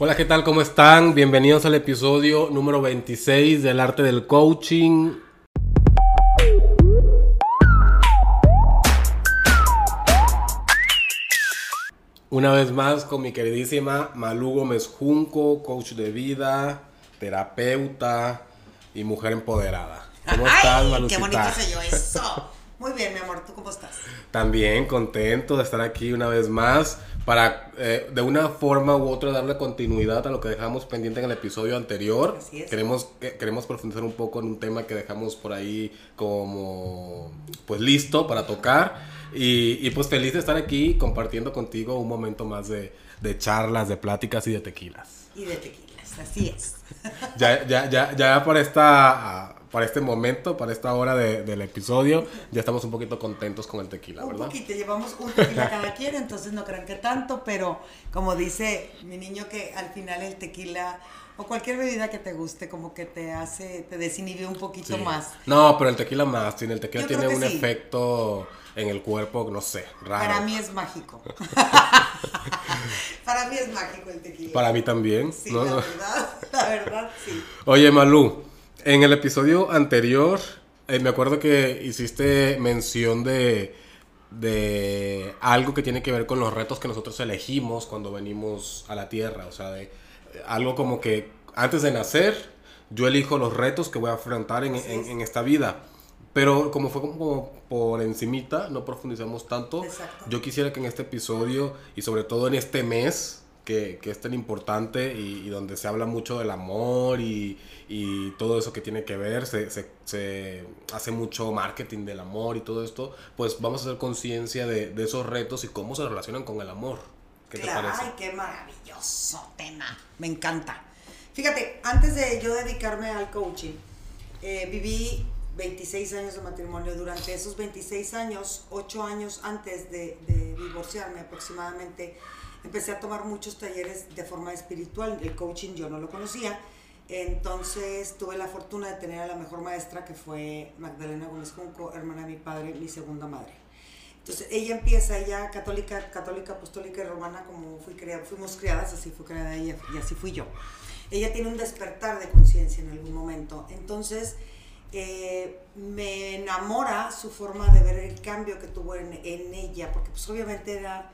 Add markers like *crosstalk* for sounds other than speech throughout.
Hola, ¿qué tal? ¿Cómo están? Bienvenidos al episodio número 26 del arte del coaching. Una vez más con mi queridísima Malú Gómez Junco, coach de vida, terapeuta y mujer empoderada. ¿Cómo estás, Malucita? Qué bonito soy yo *laughs* eso. Muy bien, mi amor, ¿tú cómo estás? También contento de estar aquí una vez más para eh, de una forma u otra darle continuidad a lo que dejamos pendiente en el episodio anterior. Así es. Queremos, eh, queremos profundizar un poco en un tema que dejamos por ahí como pues listo para tocar. Y, y pues feliz de estar aquí compartiendo contigo un momento más de, de charlas, de pláticas y de tequilas. Y de tequilas, así es. ya, ya, ya, ya para esta para este momento, para esta hora de, del episodio, ya estamos un poquito contentos con el tequila, ¿verdad? Un poquito, llevamos un tequila cada *laughs* quien, entonces no crean que tanto, pero como dice mi niño que al final el tequila o cualquier bebida que te guste, como que te hace, te desinhibe un poquito más. No, pero el tequila más, tiene, el tequila tiene un efecto en el cuerpo, no sé, raro. Para mí es mágico. *laughs* *laughs* Para mí es mágico el tequila. Para mí también. Sí, la verdad, la verdad, sí. Oye, Malú, en el episodio anterior, eh, me acuerdo que hiciste mención de, de algo que tiene que ver con los retos que nosotros elegimos cuando venimos a la Tierra. O sea, de eh, algo como que antes de nacer, yo elijo los retos que voy a afrontar en, en, esta vida. Pero como fue como por encimita, no profundizamos tanto. Yo quisiera que en este episodio y sobre todo en este mes, que, que es tan importante y, y, donde se habla mucho del amor y, y todo eso que tiene que ver, se, se, se, hace mucho marketing del amor y todo esto, pues vamos a hacer conciencia de, de, esos retos y cómo se relacionan con el amor. ¿Qué claro, te parece? Ay, qué maravilloso tema, me encanta. Fíjate, antes de yo dedicarme al coaching, eh, viví 26 años de matrimonio. Durante esos 26 años, 8 años antes de, de divorciarme aproximadamente, empecé a tomar muchos talleres de forma espiritual. El coaching yo no lo conocía entonces tuve la fortuna de tener a la mejor maestra que fue Magdalena Gómez Junco, hermana de mi padre, mi segunda madre. Entonces ella empieza, ella católica, católica, apostólica y romana, como fui criada, fuimos criadas, así fue criada ella y así fui yo. Ella tiene un despertar de conciencia en algún momento. Entonces eh, me enamora su forma de ver el cambio que tuvo en, en ella, porque pues obviamente era,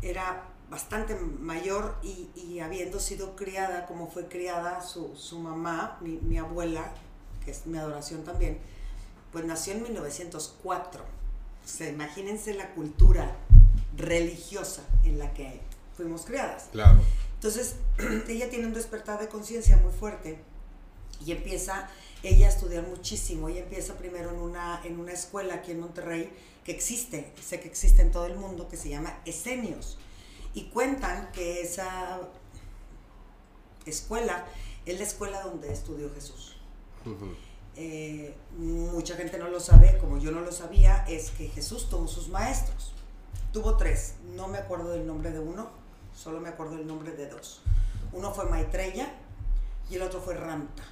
era bastante mayor y, habiendo sido criada como fue criada su, su mamá, mi, mi, abuela, que es mi adoración también, pues nació en 1904. O sea, imagínense la cultura religiosa en la que fuimos criadas. Claro. Entonces, *clears throat* ella tiene un despertar de conciencia muy fuerte y empieza ella a estudiar muchísimo. Ella empieza primero en una, en una escuela aquí en Monterrey que existe, sé que existe en todo el mundo, que se llama Esenios y cuentan que esa escuela es la escuela donde estudió Jesús. Eh, mucha gente no lo sabe, como yo no lo sabía, es que Jesús tuvo sus maestros. Tuvo tres, no me acuerdo del nombre de uno, solo me acuerdo del nombre de dos. Uno fue Maitreya y el otro fue Ramta.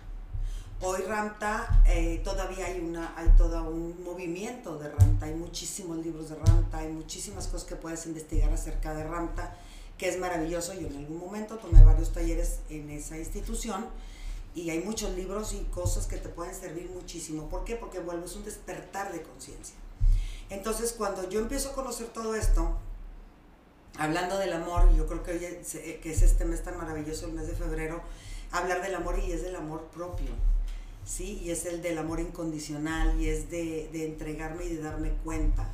Hoy Ramta, eh, todavía hay, una, hay todo un movimiento de Ramta, hay muchísimos libros de Ramta, hay muchísimas cosas que puedes investigar acerca de Ramta, que es maravilloso. Yo en algún momento tomé varios talleres en esa institución y hay muchos libros y cosas que te pueden servir muchísimo. ¿Por qué? Porque vuelves un despertar de conciencia. Entonces, cuando yo empiezo a conocer todo esto, hablando del amor, yo creo que hoy es, que es este mes tan maravilloso, el mes de febrero, hablar del amor y es del amor propio ¿sí? Y es el del amor incondicional y es de, de, entregarme y de darme cuenta.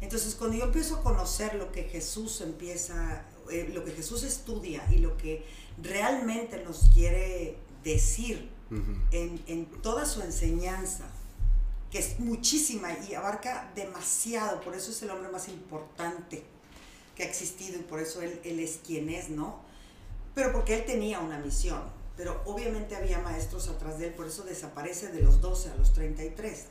Entonces, cuando yo empiezo a conocer lo que Jesús empieza, eh, lo que Jesús estudia y lo que realmente nos quiere decir uh -huh. en, en toda su enseñanza, que es muchísima y abarca demasiado, por eso es el hombre más importante que ha existido y por eso él, él es quien es, ¿no? Pero porque él tenía una misión pero obviamente había maestros atrás de él, por eso desaparece de los 12 a los 33,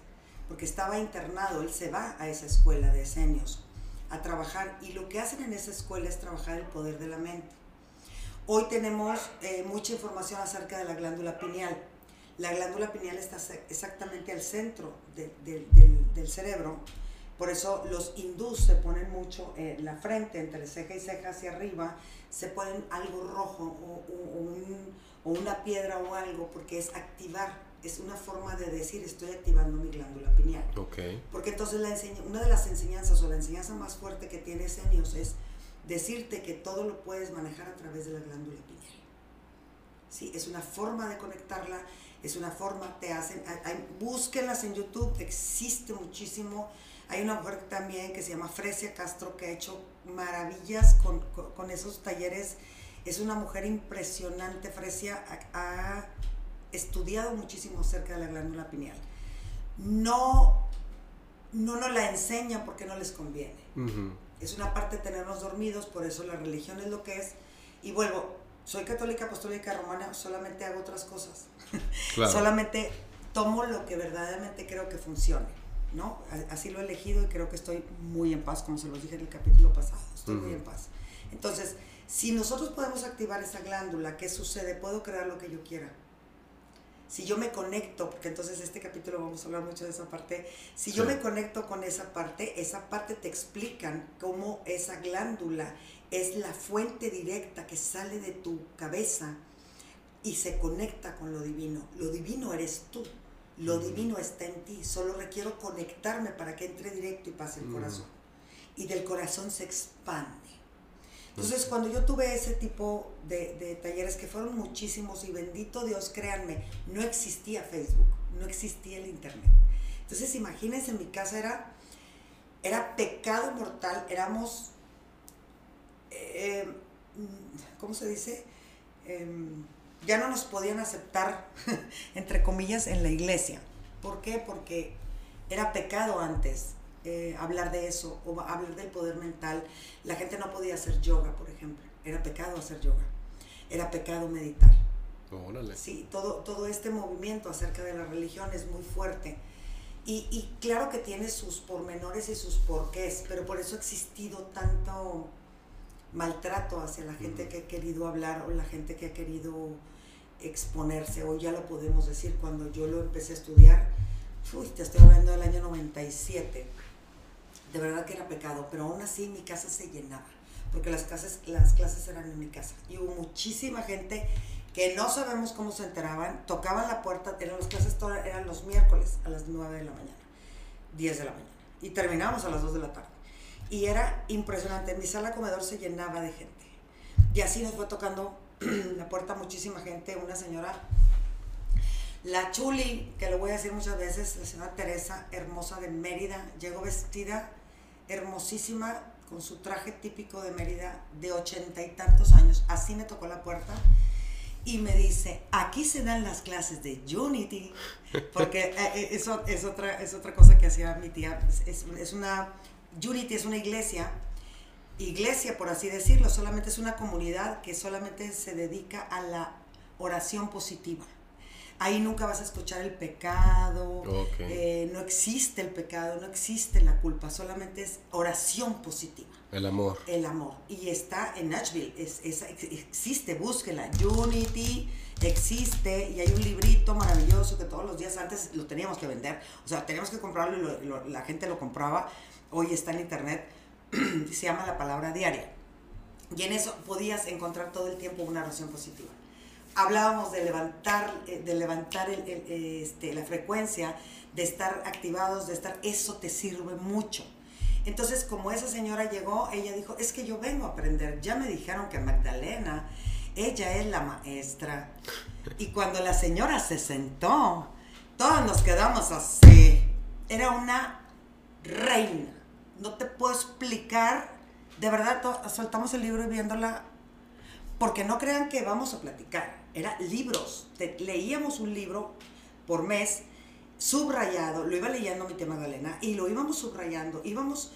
porque estaba internado, él se va a esa escuela de esenios a trabajar y lo que hacen en esa escuela es trabajar el poder de la mente. Hoy tenemos eh, mucha información acerca de la glándula pineal. La glándula pineal está exactamente al centro de, de, del, del cerebro, Por eso los hindús se ponen mucho en la frente, entre ceja y ceja hacia arriba, se ponen algo rojo o, una piedra o algo, porque es activar, es una forma de decir estoy activando mi glándula pineal. Okay. Porque entonces la una de las enseñanzas o la enseñanza más fuerte que tiene Senios es decirte que todo lo puedes manejar a través de la glándula pineal. ¿Sí? Es una forma de conectarla, es una forma, te hacen, hay, búsquenlas en YouTube, existe muchísimo. Hay una mujer también que se llama Fresia Castro que ha hecho maravillas con, con, esos talleres. Es una mujer impresionante. Fresia ha, estudiado muchísimo acerca de la glándula pineal. No, no nos la enseña porque no les conviene. Es una parte de tenernos dormidos, por eso la religión es lo que es. Y vuelvo, soy católica, apostólica, romana, solamente hago otras cosas. *laughs* solamente tomo lo que verdaderamente creo que funcione, ¿no? Así lo he elegido y creo que estoy muy en paz, como se los dije en el capítulo pasado, estoy muy en paz. Entonces, si nosotros podemos activar esa glándula, ¿qué sucede? Puedo crear lo que yo quiera. Si yo me conecto, porque entonces este capítulo vamos a hablar mucho de esa parte, si yo me conecto con esa parte, esa parte te explican cómo esa glándula es la fuente directa que sale de tu cabeza y se conecta con lo divino. Lo divino eres tú. Lo divino está en ti. Solo requiero conectarme para que entre directo y pase el corazón. Y del corazón se expande. Entonces, cuando yo tuve ese tipo de, de, talleres, que fueron muchísimos, y bendito Dios, créanme, no existía Facebook, no existía el Internet. Entonces, imagínense, mi casa era, era pecado mortal, éramos eh, ¿cómo se dice? Em, ya no nos podían aceptar, *laughs* entre comillas, en la iglesia. ¿Por qué? Porque era pecado antes eh, hablar de eso o hablar del poder mental. La gente no podía hacer yoga, por ejemplo. Era pecado hacer yoga. Era pecado meditar. Sí, todo, todo este movimiento acerca de la religión es muy fuerte. Y, y claro que tiene sus pormenores y sus porqués, pero por eso ha existido tanto maltrato hacia la gente que ha querido hablar o la gente que ha querido exponerse. Hoy ya lo podemos decir, cuando yo lo empecé a estudiar, te estoy hablando del año 97, de verdad que era pecado, pero aún así mi casa se llenaba, porque las, clases, las clases eran en mi casa. Y hubo muchísima gente que no sabemos cómo se enteraban, tocaban la puerta, eran las clases eran los miércoles a las 9 de la mañana, 10 de la mañana, y terminábamos a las 2 de la tarde y era impresionante. Mi sala comedor se llenaba de gente. Y así nos fue tocando *clears throat* la puerta muchísima gente. Una señora, la Chuli, que lo voy a decir muchas veces, la señora Teresa, hermosa de Mérida, llegó vestida hermosísima con su traje típico de Mérida de ochenta y tantos años. Así me tocó la puerta y me dice, aquí se dan las clases de Unity, *laughs* porque eh, eh, eso es otra, es otra cosa que hacía mi tía, es, es una Unity es una iglesia, iglesia por así decirlo, solamente es una comunidad que solamente se dedica a la oración positiva. Ahí nunca vas a escuchar el pecado, eh, no existe el pecado, no existe la culpa, solamente es oración positiva. El amor. El amor. Y está en Nashville, es, existe, búsquela. Unity existe y hay un librito maravilloso que todos los días antes lo teníamos que vender. O sea, teníamos que comprarlo y la gente lo compraba hoy está en internet, *clears throat* se llama la palabra diaria. Y en eso podías encontrar todo el tiempo una oración positiva. Hablábamos de levantar, eh, de levantar este, la frecuencia, de estar activados, de estar, eso te sirve mucho. Entonces, como esa señora llegó, ella dijo, es que yo vengo a aprender. Ya me dijeron que Magdalena, ella es la maestra. Y cuando la señora se sentó, todos nos quedamos así. Era una reina no te puedo explicar. De verdad, soltamos el libro y viéndola, porque no crean que vamos a platicar. Era libros. leíamos un libro por mes, subrayado, lo iba leyendo mi tema Galena, y lo íbamos subrayando, íbamos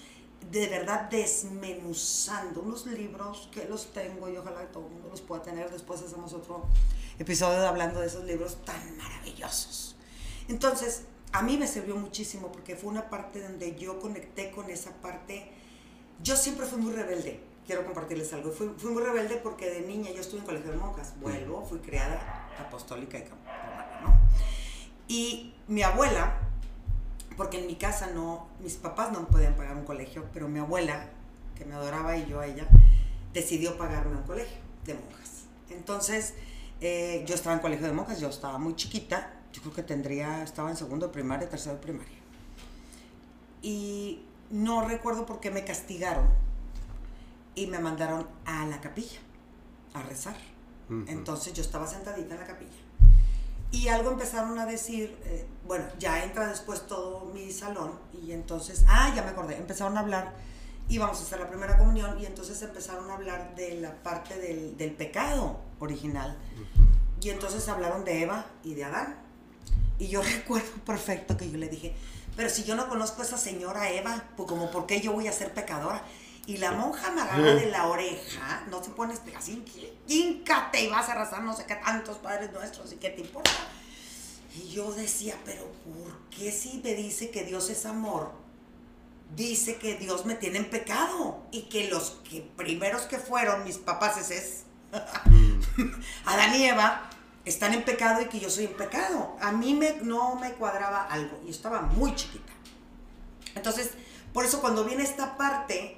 de verdad desmenuzando unos libros que los tengo y ojalá todo el mundo los pueda tener. Después hacemos otro episodio hablando de esos libros tan maravillosos. Entonces, a mí me sirvió muchísimo porque fue una parte donde yo conecté con esa parte. Yo siempre fui muy rebelde, quiero compartirles algo. Fui, fui muy rebelde porque de niña yo estuve en colegio de monjas, vuelvo, fui criada apostólica y romana, ¿no? Y mi abuela, porque en mi casa no, mis papás no podían pagar un colegio, pero mi abuela, que me adoraba y yo a ella, decidió pagarme un colegio de monjas. Entonces, eh, yo estaba en colegio de monjas, yo estaba muy chiquita, yo creo que tendría, estaba en segundo de primaria, tercero de primaria. Y no recuerdo por qué me castigaron y me mandaron a la capilla a rezar. Entonces yo estaba sentadita en la capilla. Y algo empezaron a decir, eh, bueno, ya entra después todo mi salón y entonces, ah, ya me acordé, empezaron a hablar, íbamos a hacer la primera comunión y entonces empezaron a hablar de la parte del, del pecado original. Y entonces hablaron de Eva y de Adán. Y yo *laughs* recuerdo perfecto que yo le dije, pero si yo no conozco a esa señora Eva, pues como, ¿por qué yo voy a ser pecadora? Y la monja me agarra de la oreja, no se pone así, íncate y vas a arrasar no sé qué tantos padres nuestros y qué te importa. Y yo decía, pero ¿por qué si me dice que Dios es amor? Dice que Dios me tiene en pecado y que los que primeros que fueron mis papás es *laughs* Adán y Eva están en pecado y que yo soy en pecado. A mí me, no me cuadraba algo y estaba muy chiquita. Entonces, por eso cuando viene esta parte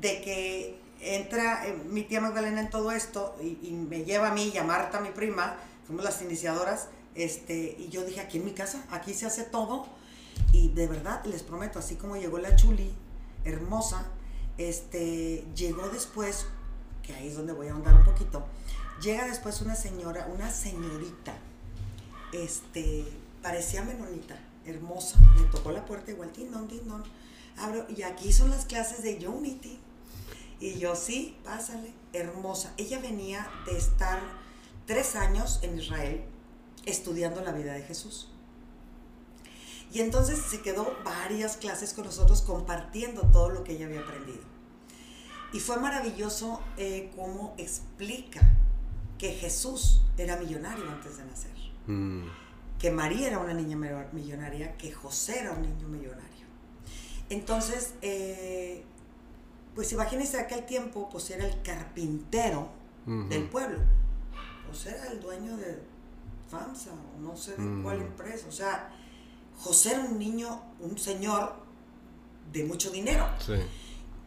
de que entra eh, mi tía Magdalena en todo esto y, me lleva a mí y a Marta, mi prima, fuimos las iniciadoras, este, y yo dije, aquí en mi casa, aquí se hace todo. Y de verdad, les prometo, así como llegó la Chuli, hermosa, este, llegó después, que ahí es donde voy a ahondar un poquito, Llega después una señora, una señorita, este, parecía menonita, hermosa, me tocó la puerta igual, tindón, tindón, abro, y aquí son las clases de Unity. Y yo, sí, pásale, hermosa. Ella venía de estar tres años en Israel estudiando la vida de Jesús. Y entonces se quedó varias clases con nosotros compartiendo todo lo que ella había aprendido. Y fue maravilloso eh, cómo explica que Jesús era millonario antes de nacer, mm. que María era una niña millonaria, que José era un niño millonario. Entonces, eh, pues imagínense aquel tiempo, pues era el carpintero del pueblo, pues era el dueño de FAMSA, o no sé de cuál mm. empresa, o sea, José era un niño, un señor de mucho dinero.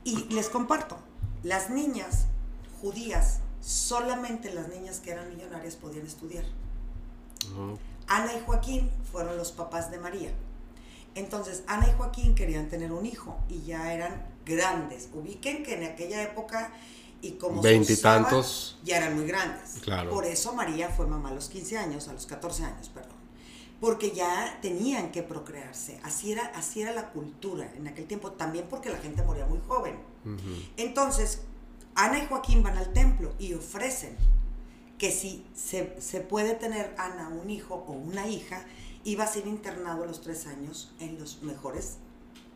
Y les comparto, las niñas judías solamente las niñas que eran millonarias podían estudiar. Ana y Joaquín fueron los papás de María. Entonces, Ana y Joaquín querían tener un hijo y ya eran grandes. Ubiquen que en aquella época y como veintitantos ya eran muy grandes. Claro. Por eso María fue mamá a los 15 años, a los 14 años, perdón. Porque ya tenían que procrearse. Así era, así era la cultura en aquel tiempo, también porque la gente moría muy joven. Entonces, Ana y Joaquín van al templo y ofrecen que si se, puede tener Ana un hijo o una hija, iba a ser internado a los tres años en los mejores,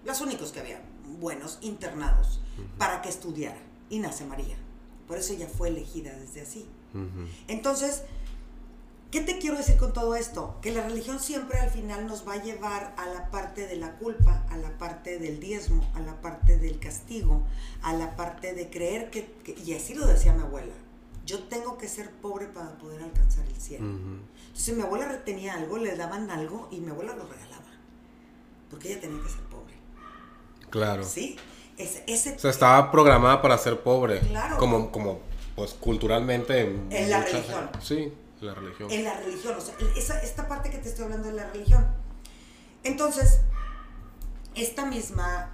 los únicos que había, buenos internados, para que estudiara. Y nace María. Por eso ella fue elegida desde así. Entonces, ¿Qué te quiero decir con todo esto? Que la religión siempre al final nos va a llevar a la parte de la culpa, a la parte del diezmo, a la parte del castigo, a la parte de creer que, y así lo decía mi abuela, yo tengo que ser pobre para poder alcanzar el cielo. Entonces mi abuela retenía algo, le daban algo y mi abuela lo regalaba, porque ella tenía que ser pobre. Claro. ¿Sí? Ese, o sea, estaba programada para ser pobre. Claro. Como, como pues culturalmente. En, la religión. Sí. La religión. En la religión, o sea, esa, esta parte que te estoy hablando de la religión. Entonces, esta misma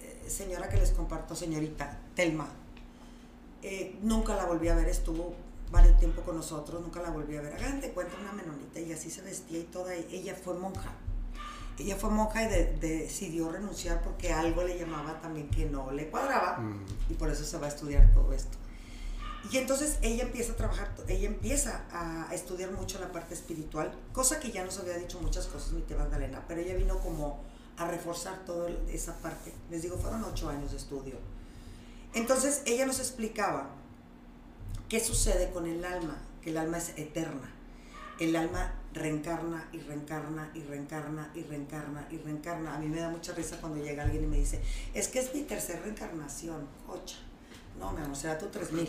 eh, señora que les comparto, señorita Telma, eh, nunca la volví a ver, estuvo varios tiempo con nosotros, nunca la volví a ver. Hagan de cuenta una menonita y así se vestía y toda. Ella fue monja. Ella fue monja y decidió renunciar porque algo le llamaba también que no le cuadraba mm. y por eso se va a estudiar todo esto. Y entonces ella empieza a trabajar, ella empieza a estudiar mucho la parte espiritual, cosa que ya nos había dicho muchas cosas mi tía Magdalena, pero ella vino como a reforzar toda esa parte. Les digo, fueron ocho años de estudio. Entonces ella nos explicaba qué sucede con el alma, que el alma es eterna. El alma reencarna y reencarna y reencarna y reencarna y reencarna. A mí me da mucha risa cuando llega alguien y me dice, es que es mi tercera reencarnación, ocha. No, me amor, será tu tres mil.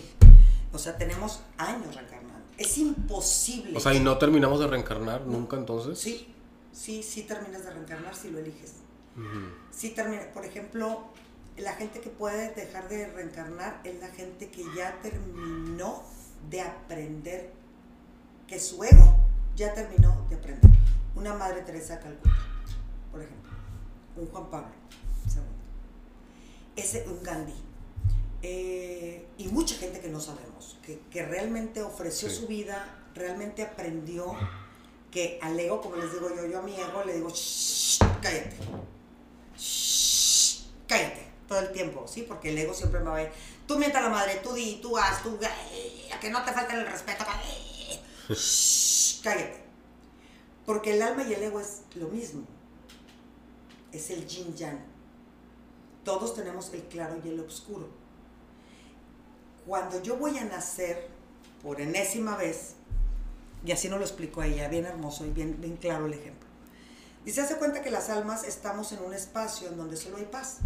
O sea, tenemos años reencarnando. Es imposible. O sea, ¿y no terminamos de reencarnar nunca entonces? Sí, sí, sí terminas de reencarnar si lo eliges. Sí termina, por ejemplo, la gente que puede dejar de reencarnar es la gente que ya terminó de aprender, que su ego ya terminó de aprender. Una Madre Teresa Calcuta, por ejemplo, un Juan Pablo II, ese, un Gandhi, eh, y mucha gente que no sabemos, que, que realmente ofreció su vida, realmente aprendió que al ego, como les digo yo, yo a mi ego le digo, Shh, cállate, Shh, cállate, todo el tiempo, ¿sí? Porque el ego siempre me va a ver, tú mienta a la madre, tú di, tú haz, tú, a que no te falte el respeto, *laughs* Shh, cállate. Porque el alma y el ego es lo mismo, es el yin yang. Todos tenemos el claro y el oscuro. Cuando yo voy a nacer, por enésima vez, y así nos lo explicó ella, bien hermoso y bien, bien claro el ejemplo. Dice, hace cuenta que las almas estamos en un espacio en donde solo hay paz.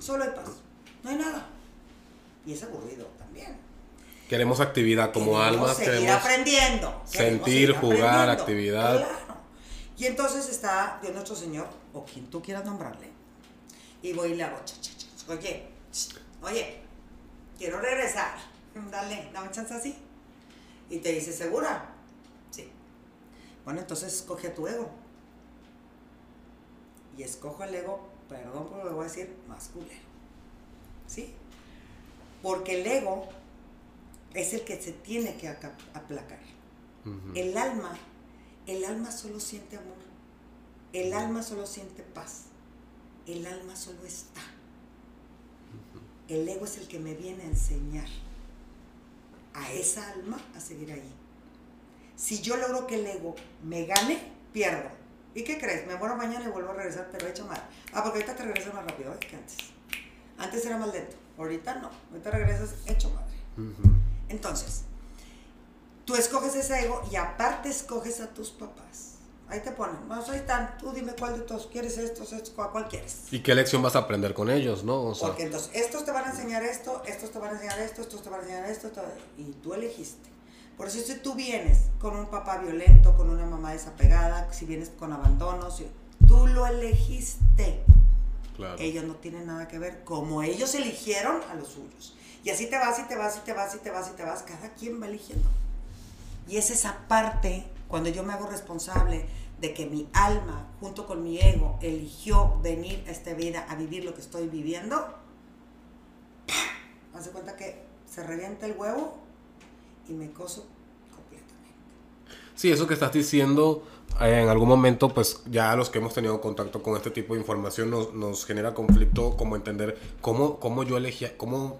Solo hay paz. No hay nada. Y es aburrido también. Queremos actividad como queremos almas. Seguir queremos aprendiendo. sentir, jugar, actividad. Claro. Y entonces está Dios nuestro Señor, o quien tú quieras nombrarle. Y voy y le hago, oye, oye, quiero regresar. Dale, dame chance así. Y te dice, ¿segura? Sí. Bueno, entonces escoge a tu ego. Y escojo el ego, perdón por lo que voy a decir, más culero. ¿Sí? Porque el ego es el que se tiene que aplacar. El alma, el alma solo siente amor. El alma solo siente paz. El alma solo está. El ego es el que me viene a enseñar a esa alma a seguir ahí. Si yo logro que el ego me gane, pierdo. ¿Y qué crees? Me muero mañana y vuelvo a regresar, pero hecho mal. Ah, porque ahorita te regresas más rápido ¿eh? que antes. Antes era más lento. Ahorita no. Ahorita regresas hecho madre. Entonces, tú escoges ese ego y aparte escoges a tus papás. Ahí te ponen, vamos, ahí están, tú dime cuál de todos quieres estos, estos, cuál, cuál quieres. ¿Y qué lección vas a aprender con ellos, no? O sea, Porque entonces, estos te van a enseñar esto, estos te van a enseñar esto, estos te van a enseñar esto, y tú elegiste. Por eso si tú vienes con un papá violento, con una mamá desapegada, si vienes con abandono, si- tú lo elegiste. claro. Ellos no tienen nada que ver, como ellos eligieron a los suyos. Y así te vas y te vas y te vas y te vas y te vas, cada quien va eligiendo. Y es esa parte, cuando yo me hago responsable de que mi alma, junto con mi ego, eligió venir a esta vida a vivir lo que estoy viviendo, hace cuenta que se revienta el huevo y me coso completamente. Sí, eso que estás diciendo, eh, en algún momento, pues ya los que hemos tenido contacto con este tipo de información nos, nos genera conflicto como entender cómo, cómo yo elegía, cómo,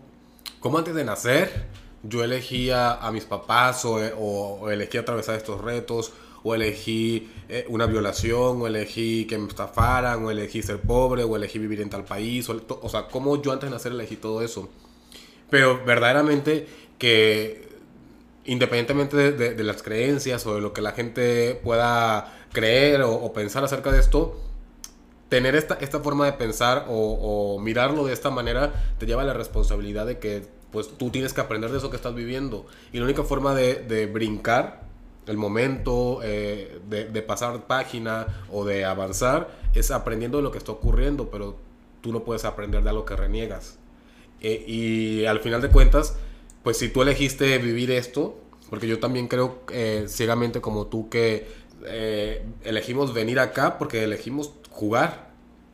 cómo antes de nacer yo elegía a mis papás o, o- o elegí atravesar estos retos o elegí eh, una violación o elegí que me estafaran o elegí ser pobre o elegí vivir en tal país o, sea, cómo yo antes de nacer elegí todo eso. Pero verdaderamente que independientemente de, de- las creencias o de lo que la gente pueda creer o, o pensar acerca de esto, tener esta, esta forma de pensar o, o mirarlo de esta manera te lleva a la responsabilidad de que pues tú tienes que aprender de eso que estás viviendo. Y la única forma de, de brincar el momento, eh, de, de pasar página o de avanzar es aprendiendo de lo que está ocurriendo, pero tú no puedes aprender de algo que reniegas. Eh, y al final de cuentas, pues si tú elegiste vivir esto, porque yo también creo eh, ciegamente como tú que elegimos venir acá porque elegimos jugar,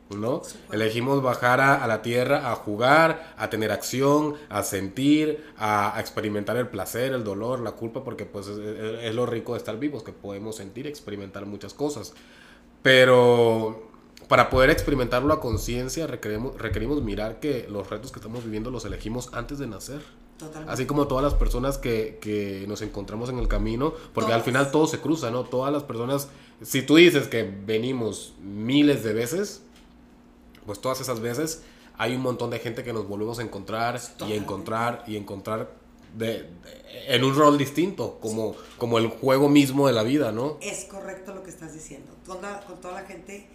¿no? Elegimos bajar a, a la tierra a jugar, a tener acción, a sentir, a, a experimentar el placer, el dolor, la culpa, porque pues es, es- es lo rico de estar vivos, que podemos sentir, experimentar muchas cosas. Pero para poder experimentarlo a conciencia requerimos, requerimos mirar que los retos que estamos viviendo los elegimos antes de nacer. Totalmente. Así como todas las personas que, que nos encontramos en el camino, porque al final todo se cruza, ¿no? Todas las personas, si tú dices que venimos miles de veces, pues todas esas veces hay un montón de gente que nos volvemos a encontrar y encontrar y encontrar de, de- en un rol distinto, como, como el juego mismo de la vida, ¿no? Es correcto lo que estás diciendo. Con, la- con toda la gente,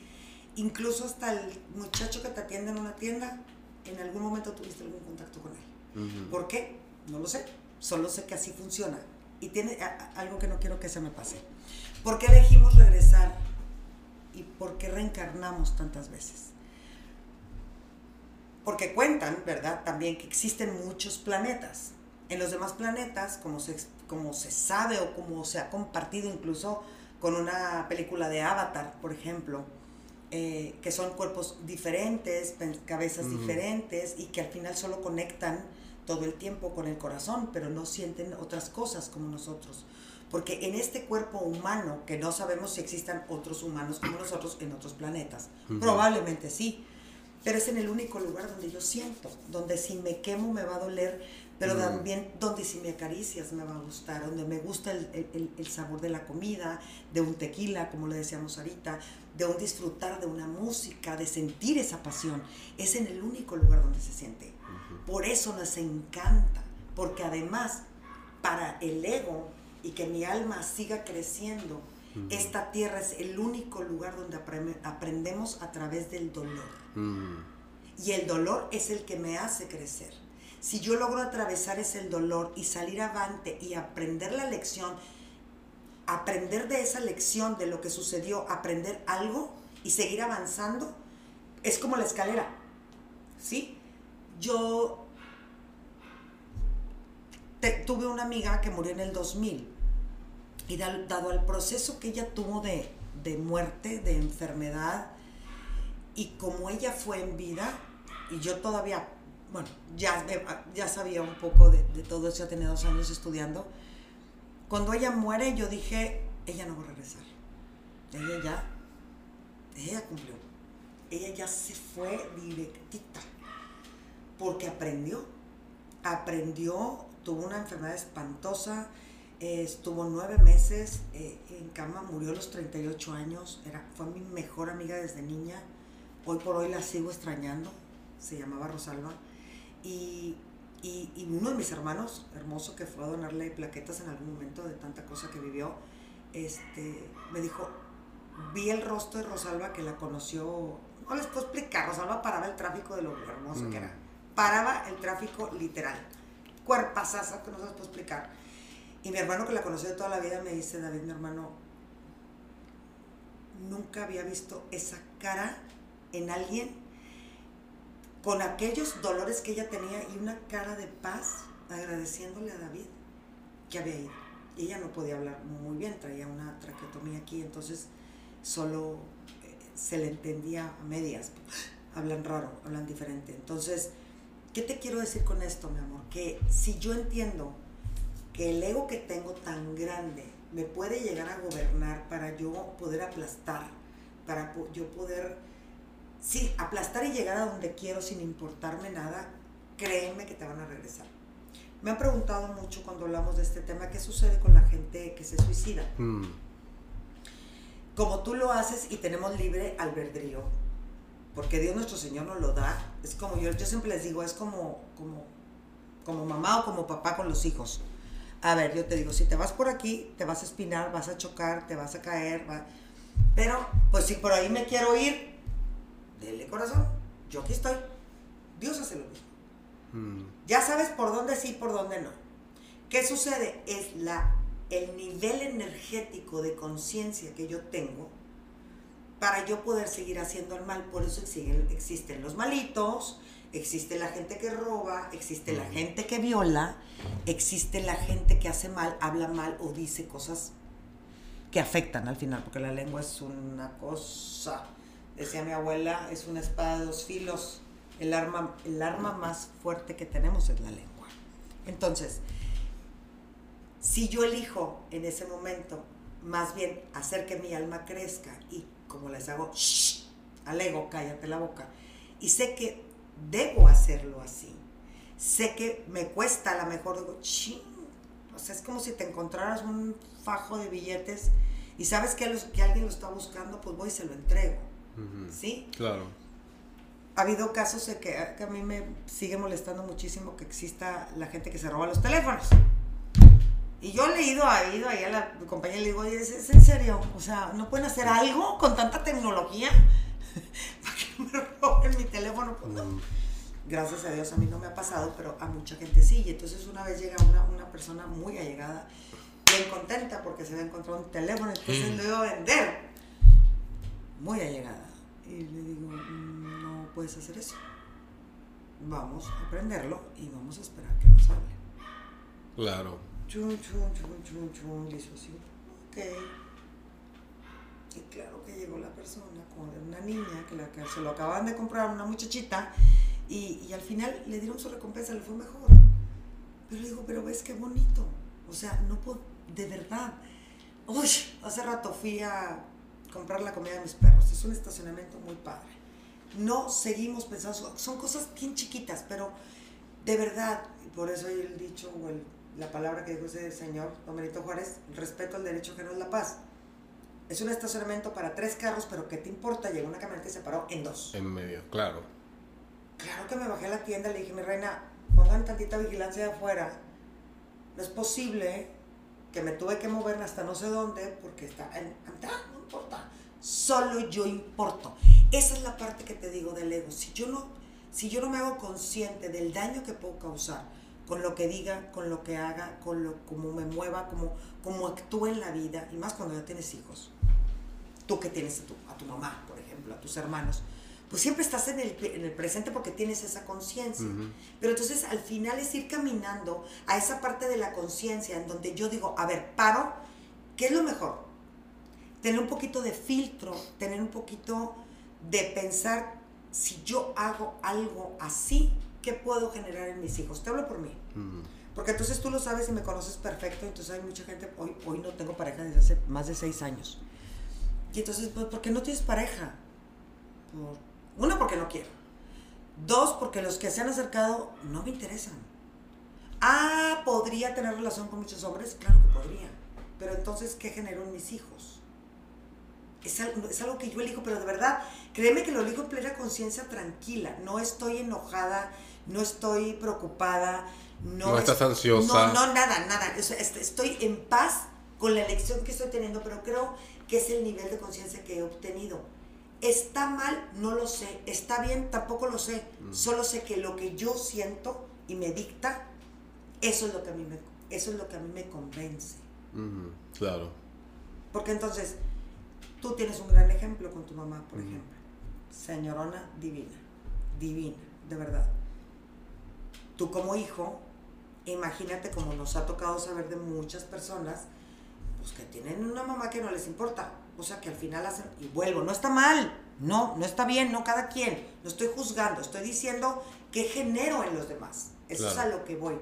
incluso hasta el muchacho que te atiende en una tienda, en algún momento tuviste algún contacto con él. ¿Por qué? No lo sé. Solo sé que así funciona. Y tiene a- a- algo que no quiero que se me pase. ¿Por qué elegimos regresar ¿Y por qué reencarnamos tantas veces? Porque cuentan, ¿verdad? También que existen muchos planetas. En los demás planetas, como se, como se sabe o como se ha compartido incluso con una película de Avatar, por ejemplo, eh, que son cuerpos diferentes, cabezas diferentes y que al final solo conectan todo el tiempo con el corazón, pero no sienten otras cosas como nosotros. Porque en este cuerpo humano, que no sabemos si existan otros humanos como nosotros en otros planetas, probablemente sí, pero es en el único lugar donde yo siento, donde si me quemo me va a doler, pero también donde si me acaricias me va a gustar, donde me gusta el, el, sabor de la comida, de un tequila, como le decíamos ahorita, de un disfrutar de una música, de sentir esa pasión. Es en el único lugar donde se siente. Por eso nos encanta, porque además para el ego y que mi alma siga creciendo, esta tierra es el único lugar donde aprendemos a través del dolor. Y el dolor es el que me hace crecer. Si yo logro atravesar ese dolor y salir avante y aprender la lección, aprender de esa lección, de lo que sucedió, aprender algo y seguir avanzando, es como la escalera. ¿Sí? Yo tuve una amiga que murió en el 2000 y dado al proceso que ella tuvo de, muerte, de enfermedad, y como ella fue en vida, y yo todavía, bueno, ya, ya sabía un poco de, todo eso, ya tenía dos años estudiando, cuando ella muere yo dije, ella no va a regresar. Ella ya, ella cumplió. Ella ya se fue directita, porque aprendió, aprendió, tuvo una enfermedad espantosa, estuvo nueve meses eh, en cama, murió a los 38 años, era, fue mi mejor amiga desde niña, hoy por hoy la sigo extrañando, se llamaba Rosalba, y, uno de mis hermanos, hermoso, que fue a donarle plaquetas en algún momento de tanta cosa que vivió, este, me dijo, vi el rostro de Rosalba que la conoció, no les puedo explicar, Rosalba paraba el tráfico de lo hermoso que mm. era, paraba el tráfico literal, cuerpasasa que no se les puedo explicar y mi hermano que la conoció de toda la vida me dice, David, mi hermano, nunca había visto esa cara en alguien con aquellos dolores que ella tenía y una cara de paz agradeciéndole a David que había ido. Y ella no podía hablar muy bien, traía una traqueotomía aquí, entonces solo eh, se le entendía a medias. Hablan raro, hablan diferente. Entonces, ¿qué te quiero decir con esto, mi amor? Que si yo entiendo que el ego que tengo tan grande me puede llegar a gobernar para yo poder aplastar, para yo poder, sí, aplastar y llegar a donde quiero sin importarme nada, créeme que te van a regresar. Me han preguntado mucho cuando hablamos de este tema, ¿qué sucede con la gente que se suicida? Mm. Como tú lo haces y tenemos libre albedrío, porque Dios nuestro Señor nos lo da, es como yo, yo siempre les digo, es como, como, como mamá o como papá con los hijos a ver, yo te digo, si te vas por aquí, te vas a espinar, vas a chocar, te vas a caer, pero pues si por ahí me quiero ir, dele corazón, yo aquí estoy. Dios hace lo mismo. Mm. Ya sabes por dónde sí, por dónde no. ¿Qué sucede? Es la, el nivel energético de conciencia que yo tengo para yo poder seguir haciendo el mal. Por eso existen los malitos, existe la gente que roba, existe la gente que viola, existe la gente que hace mal, habla mal o dice cosas que afectan al final, porque la lengua es una cosa, decía mi abuela, es una espada de dos filos, el arma, el arma más fuerte que tenemos es la lengua. Entonces, si yo elijo en ese momento más bien hacer que mi alma crezca y como les hago, shh, al ego, cállate la boca, y sé que debo hacerlo así. Sé que me cuesta a lo mejor, digo, ching. O sea, es como si te encontraras un fajo de billetes y sabes que, que alguien lo está buscando, pues voy y se lo entrego. ¿Sí? Claro. Ha habido casos de que, a mí me sigue molestando muchísimo que exista la gente que se roba los teléfonos. Y yo le he ido, a, ido ahí a la compañía y le digo, oye, ¿es, en serio? O sea, ¿no pueden hacer algo con tanta tecnología? *laughs* para que me roben mi teléfono. Pues mm. Gracias a Dios a mí no me ha pasado, pero a mucha gente sí. Y entonces una vez llega una, una persona muy allegada, bien contenta porque se había encontrado un teléfono, entonces mm. lo iba a vender. muy allegada. Y le digo, no puedes hacer eso. Vamos a aprenderlo y vamos a esperar que nos hable. Claro. Chun, chun, chun, chun, chun. Le hizo así, ok. Claro que llegó la persona con una niña que, la, que se lo acaban de comprar, una muchachita, y, y al final le dieron su recompensa, le fue mejor. Pero le digo, pero ves qué bonito. O sea, no puedo, de verdad. Uy, hace rato fui a comprar la comida de mis perros. Es un estacionamiento muy padre. No seguimos pensando, son cosas bien chiquitas, pero de verdad, por eso el dicho o el, la palabra que dijo ese señor, Don Benito Juárez, respeto al derecho que no es la paz. Es un estacionamiento para tres carros, pero ¿qué te importa? Llegó una camioneta y se paró en dos. En medio, claro. Claro que me bajé a la tienda y le dije, mi reina, pongan tantita vigilancia de afuera. No es posible que me tuve que mover hasta no sé dónde porque está en ah, no importa. Solo yo importo. Esa es la parte que te digo del ego. Si yo no, si yo no me hago consciente del daño que puedo causar con lo que diga, con lo que haga, con lo como me mueva, como, como actúe en la vida, y más cuando ya tienes hijos. Tú que tienes a tu, a tu mamá, por ejemplo, a tus hermanos pues siempre estás en el, en el presente porque tienes esa conciencia. Pero entonces al final es ir caminando a esa parte de la conciencia en donde yo digo, a ver, paro, ¿qué es lo mejor? Tener un poquito de filtro, tener un poquito de pensar, si yo hago algo así, ¿qué puedo generar en mis hijos? Te hablo por mí. Porque entonces tú lo sabes y me conoces perfecto, entonces hay mucha gente, hoy, hoy no tengo pareja desde hace más de seis años. Y entonces, pues, ¿por qué no tienes pareja? Por, uno, porque no quiero. Dos, porque los que se han acercado no me interesan. Ah, ¿podría tener relación con muchos hombres? Claro que podría. Pero entonces, ¿qué generó en mis hijos? Es algo, es algo que yo elijo, pero de verdad, créeme que lo elijo en plena conciencia tranquila. No estoy enojada, no estoy preocupada. No, no estás ansiosa. No, no, nada, nada. Estoy en paz con la elección que estoy teniendo, pero creo que es el nivel de conciencia que he obtenido Está mal, no lo sé. Está bien, tampoco lo sé. Mm. Solo sé que lo que yo siento y me dicta, eso es lo que a mí me, eso es lo que a mí me convence. Claro. Porque entonces, tú tienes un gran ejemplo con tu mamá, por ejemplo. Señorona divina, divina, de verdad. Tú como hijo, imagínate como nos ha tocado saber de muchas personas, pues que tienen una mamá que no les importa o sea, que al final hacen, y vuelvo, no está mal, no, no está bien, no cada quien, no estoy juzgando, estoy diciendo qué genero en los demás, eso es a lo que voy.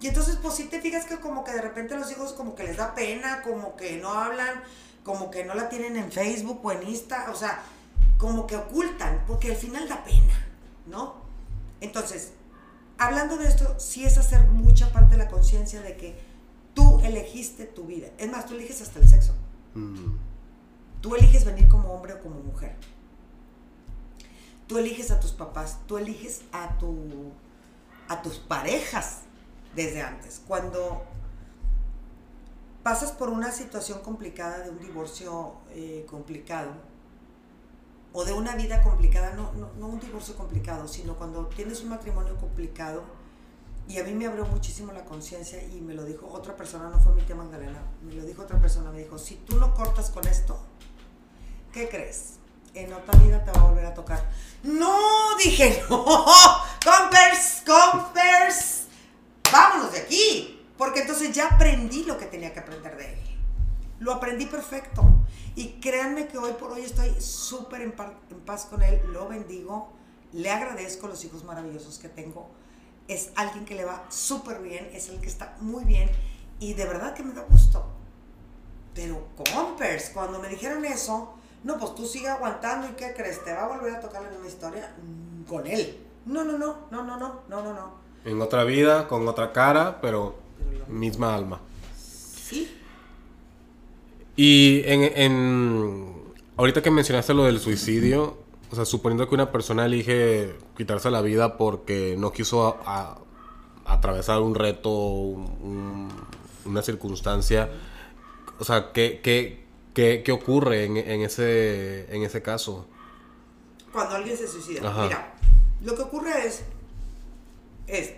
Y entonces, pues si te fijas que como que de repente los hijos como que les da pena, como que no hablan, como que no la tienen en Facebook o en Insta, o sea, como que ocultan, porque al final da pena, ¿no? Entonces, hablando de esto, sí es hacer mucha parte de la conciencia de que tú elegiste tu vida. Es más, tú eliges hasta el sexo. Mm. Tú eliges venir como hombre o como mujer. Tú eliges a tus papás, tú eliges a, tu, a tus parejas desde antes. Cuando pasas por una situación complicada de un divorcio eh, complicado o de una vida complicada, no, no, no un divorcio complicado, sino cuando tienes un matrimonio complicado, y a mí me abrió muchísimo la conciencia y me lo dijo otra persona, no fue mi tema Magdalena, me lo dijo otra persona, me dijo, si tú no cortas con esto, ¿qué crees? En otra vida te va a volver a tocar. No, dije, *laughs* no, compers, compers, vámonos de aquí, porque entonces ya aprendí lo que tenía que aprender de él. Lo aprendí perfecto. Y créanme que hoy por hoy estoy súper en, en paz con él, lo bendigo, le agradezco los hijos maravillosos que tengo. Es alguien que le va súper bien, es el que está muy bien y de verdad que me da gusto. Pero compers, cuando me dijeron eso, no, pues tú sigue aguantando y ¿qué crees? ¿Te va a volver a tocar la misma historia mm, con él? No, no, no, no, no, no, no, no, no. En otra vida, con otra cara, pero, misma alma. Sí. Y en, en, ahorita que mencionaste lo del suicidio, o sea, suponiendo que una persona elige quitarse la vida porque no quiso atravesar un reto, una circunstancia, o sea, ¿qué, qué, ¿Qué, ocurre en, ese, en ese caso? Cuando alguien se suicida. Mira, lo que ocurre es, es,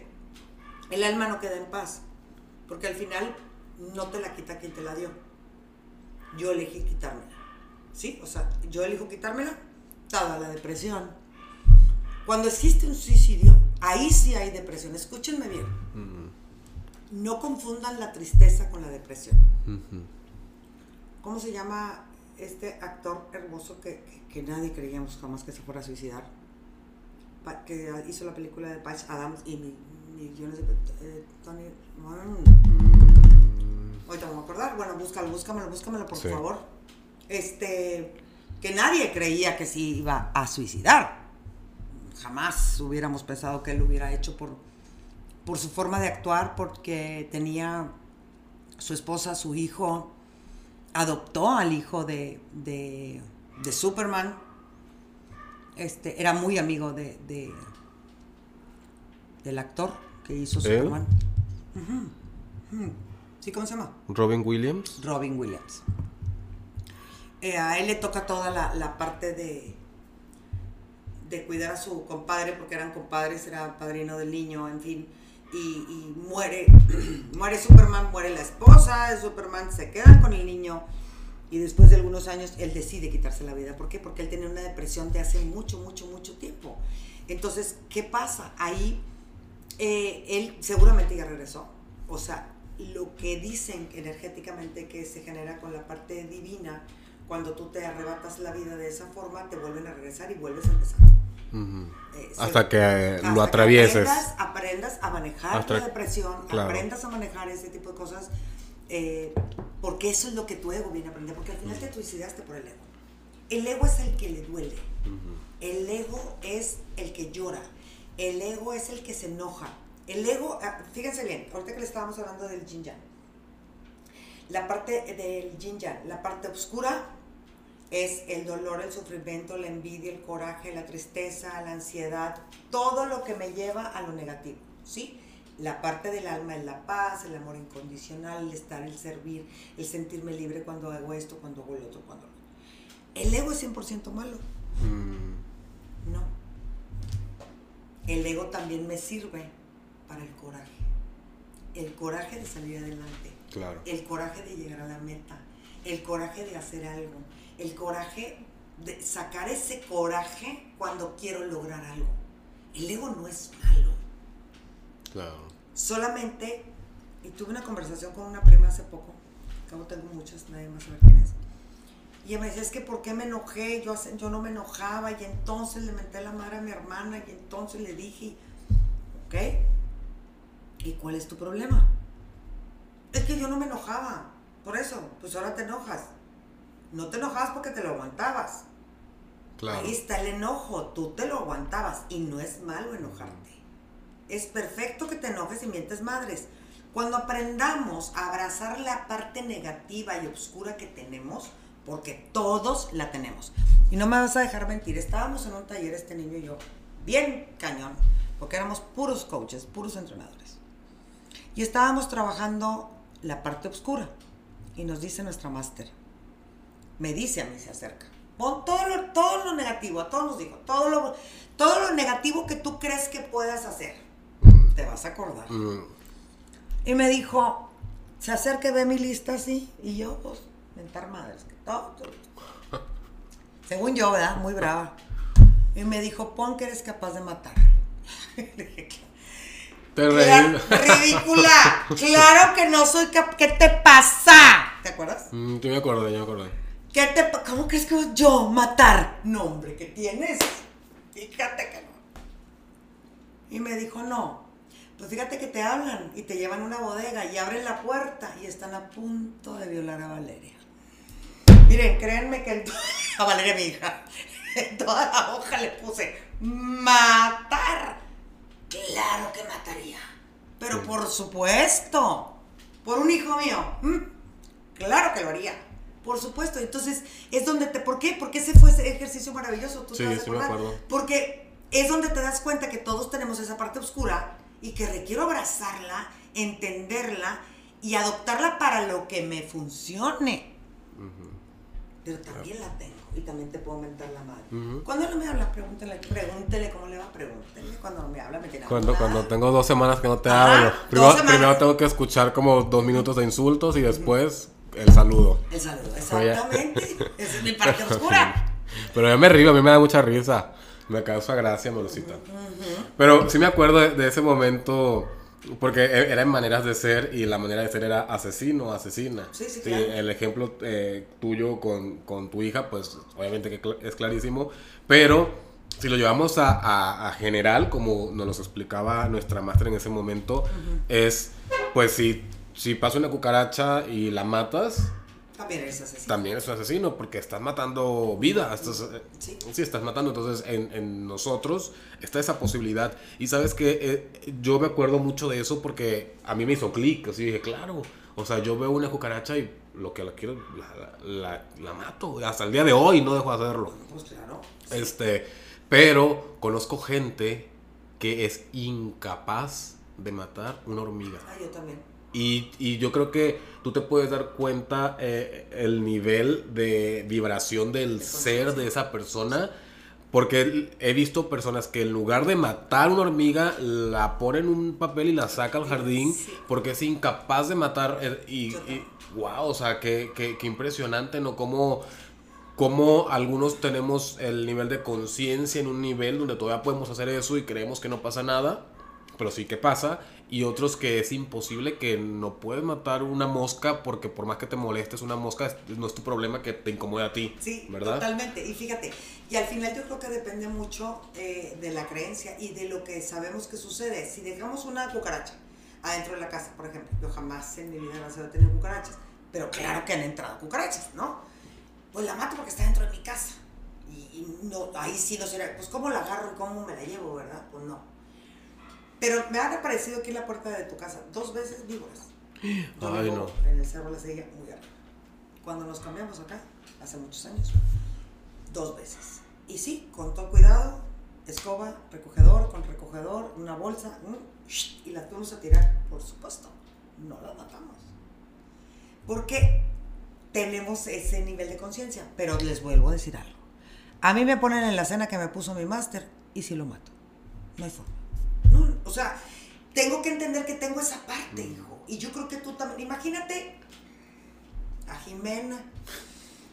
el alma no queda en paz, porque al final no te la quita quien te la dio. Yo elegí quitármela. ¿Sí? O sea, yo elijo quitármela, dada la depresión. Cuando existe un suicidio, ahí sí hay depresión. Escúchenme bien. No confundan la tristeza con la depresión. ¿Cómo se llama este actor hermoso que, que, nadie creíamos jamás que se fuera a suicidar? que hizo la película de Patch Adams y millones de... Eh, Tony... Mm. Ahorita me voy a acordar. Bueno, búscalo, búscamelo, búscamelo, por favor. Este... Que nadie creía que se iba a suicidar. Jamás hubiéramos pensado que él lo hubiera hecho por, por su forma de actuar, porque tenía su esposa, su hijo, adoptó al hijo de, de, Superman. Este, era muy amigo de, de del actor que hizo Superman. ¿Sí? ¿Cómo se llama? Robin Williams. Robin Williams. Eh, a él le toca toda la, la, parte de, de cuidar a su compadre, porque eran compadres, era padrino del niño, en fin. Y, y muere, *clears throat* muere Superman, muere la esposa de Superman, se quedan con el niño y después de algunos años él decide quitarse la vida. ¿Por qué? Porque él tenía una depresión de hace mucho, mucho, mucho tiempo. Entonces, ¿qué pasa? Ahí eh, él seguramente ya regresó. O sea, lo que dicen energéticamente que se genera con la parte divina, cuando tú te arrebatas la vida de esa forma, te vuelven a regresar y vuelves a empezar. Eh, hasta que eh, lo atravieses. aprendas, a manejar la depresión, aprendas a manejar ese tipo de cosas eh, porque eso es lo que tu ego viene a aprender, porque al final te suicidaste por el ego. El ego es el que le duele, el ego es el que llora, el ego es el que se enoja. El ego, ah, fíjense bien, ahorita que le estábamos hablando del yin yang, la parte del yin yang, la parte oscura es el dolor, el sufrimiento, la envidia, el coraje, la tristeza, la ansiedad, todo lo que me lleva a lo negativo, ¿sí? La parte del alma es la paz, el amor incondicional, el estar, el servir, el sentirme libre cuando hago esto, cuando hago el otro, cuando... ¿El ego es 100% malo? Mm. No. El ego también me sirve para el coraje. El coraje de salir adelante. Claro. El coraje de llegar a la meta. El coraje de hacer algo. El coraje de sacar ese coraje cuando quiero lograr algo. El ego no es malo. Claro. Solamente, y tuve una conversación con una prima hace poco, como tengo muchas, nadie más sabe quién es. Y ella me decía, es que ¿por qué me enojé? Yo, yo no me enojaba y entonces le menté la madre a mi hermana y entonces le dije, ¿ok? ¿Y cuál es tu problema? Es que yo no me enojaba, por eso, pues ahora te enojas. No te enojabas porque te lo aguantabas. Claro. Ahí está el enojo, tú te lo aguantabas y no es malo enojarte. Es perfecto que te enojes y mientes madres. Cuando aprendamos a abrazar la parte negativa y oscura que tenemos, porque todos la tenemos. Y no me vas a dejar mentir, estábamos en un taller este niño y yo, bien cañón, porque éramos puros coaches, puros entrenadores. Y estábamos trabajando la parte oscura. Y nos dice nuestra máster, me dice a mí, se acerca, pon todo lo, todo lo negativo, a todos nos dijo, todo lo, todo lo negativo que tú crees que puedas hacer te vas a acordar. Mm. Y me dijo, se acerca y ve mi lista así, y yo, pues, mentar madres, todo, *laughs* Según yo, ¿verdad? Muy brava. Y me dijo, pon que eres capaz de matar. *laughs* Te ridícula. *laughs* claro que no soy capaz. ¿Qué te pasa? ¿Te acuerdas? Mm, yo me acuerdo, yo me acuerdo. ¿Qué te ¿Cómo crees que yo matar? No, hombre, ¿qué tienes? Fíjate que no. Y me dijo, no, pues fíjate que te hablan y te llevan a una bodega y abren la puerta y están a punto de violar a Valeria. Miren, créanme que *laughs* a Valeria mi hija, en toda la hoja le puse matar. Claro que mataría. Pero por supuesto, por un hijo mío. Claro que lo haría. Por supuesto. Entonces, es donde te. ¿Por qué? Porque ese fue ese ejercicio maravilloso. ¿Tú sí, sí me acuerdo. Porque es donde te das cuenta que todos tenemos esa parte oscura y que requiero abrazarla, entenderla y adoptarla para lo que me funcione. Pero también la tengo y también te puedo mentar la madre. Cuando no me habla, pregúntele, pregúntele cómo le va, pregúntele. Cuando no me habla, me tiene cuando, cuando tengo dos semanas que no te hablo. Primero, primero, tengo que escuchar como dos minutos de insultos y después el saludo. El saludo, exactamente. *laughs* Esa es mi parte oscura. *laughs* Pero yo me río, a mí me da mucha risa. Me causa gracia, Molosita. Pero sí me acuerdo de, ese momento, porque e, era en maneras de ser y la manera de ser era asesino, asesina. Sí, sí, claro. El ejemplo eh, tuyo con, con, tu hija, pues obviamente que es clarísimo, pero si lo llevamos a, a, general, como nos lo explicaba nuestra máster en ese momento, es, pues si, si pasa una cucaracha y la matas, también eres asesino. También es un asesino porque estás matando vida. Estás, eh, ¿Sí? ¿Sí? estás matando. Entonces, en, en, nosotros está esa posibilidad. Y sabes que eh, yo me acuerdo mucho de eso porque a mí me hizo clic. Así dije, claro. O sea, yo veo una cucaracha y lo que la quiero, la, la, la mato. Hasta el día de hoy no dejo de hacerlo. Pues claro. Este, pero conozco gente que es incapaz de matar una hormiga. Ah, yo también. Y, y, yo creo que tú te puedes dar cuenta eh, el nivel de vibración del ser de esa persona. Porque he visto personas que en lugar de matar una hormiga, la ponen en un papel y la saca al jardín porque es incapaz de matar. Eh, y, y wow, o sea, qué, qué, qué impresionante, ¿no? Como cómo algunos tenemos el nivel de conciencia en un nivel donde todavía podemos hacer eso y creemos que no pasa nada, pero sí que pasa, y otros que es imposible que no puedes matar una mosca porque por más que te molestes una mosca no es tu problema que te incomode a ti. Sí, ¿verdad? totalmente. Y fíjate, y al final yo creo que depende mucho eh, de la creencia y de lo que sabemos que sucede. Si dejamos una cucaracha adentro de la casa, por ejemplo, yo jamás en mi vida he tenido cucarachas, pero claro que han entrado cucarachas, ¿no? Pues la mato porque está dentro de mi casa. Y, y no, ahí sí no será, pues cómo la agarro y cómo me la llevo, ¿verdad? Pues no pero me ha aparecido aquí en la puerta de tu casa dos veces víboras. Ay, no. En el cerro la seguía muy arriba. Cuando nos cambiamos acá, hace muchos años, dos veces. Y sí, con todo cuidado, escoba, recogedor, con recogedor, una bolsa, y las vamos a tirar. Por supuesto, no las matamos. Porque tenemos ese nivel de conciencia. Pero les vuelvo a decir algo. A mí me ponen en la cena que me puso mi máster y si lo mato. No hay forma. No, o sea, tengo que entender que tengo esa parte, mm. hijo. Y yo creo que tú también. Imagínate a Jimena.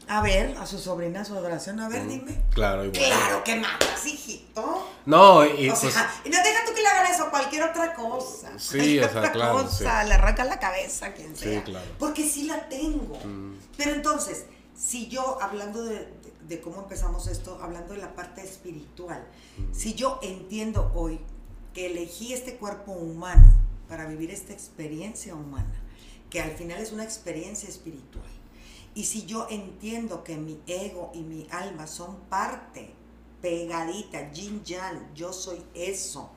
A ver, a su sobrina, a su adoración, a ver, mm. dime. Claro, igual. Claro que matas, hijito. No, y, o sea, y no deja tú que le hagan eso, cualquier otra cosa. Sí, o sea, claro. Cosa, Le arrancan la cabeza, quien sea. Sí, claro. Porque sí la tengo. Mm. Pero entonces, si yo, hablando de, de, cómo empezamos esto, hablando de la parte espiritual, si yo entiendo hoy que elegí este cuerpo humano para vivir esta experiencia humana, que al final es una experiencia espiritual. Y si yo entiendo que mi ego y mi alma son parte pegadita, yin yang, yo soy eso,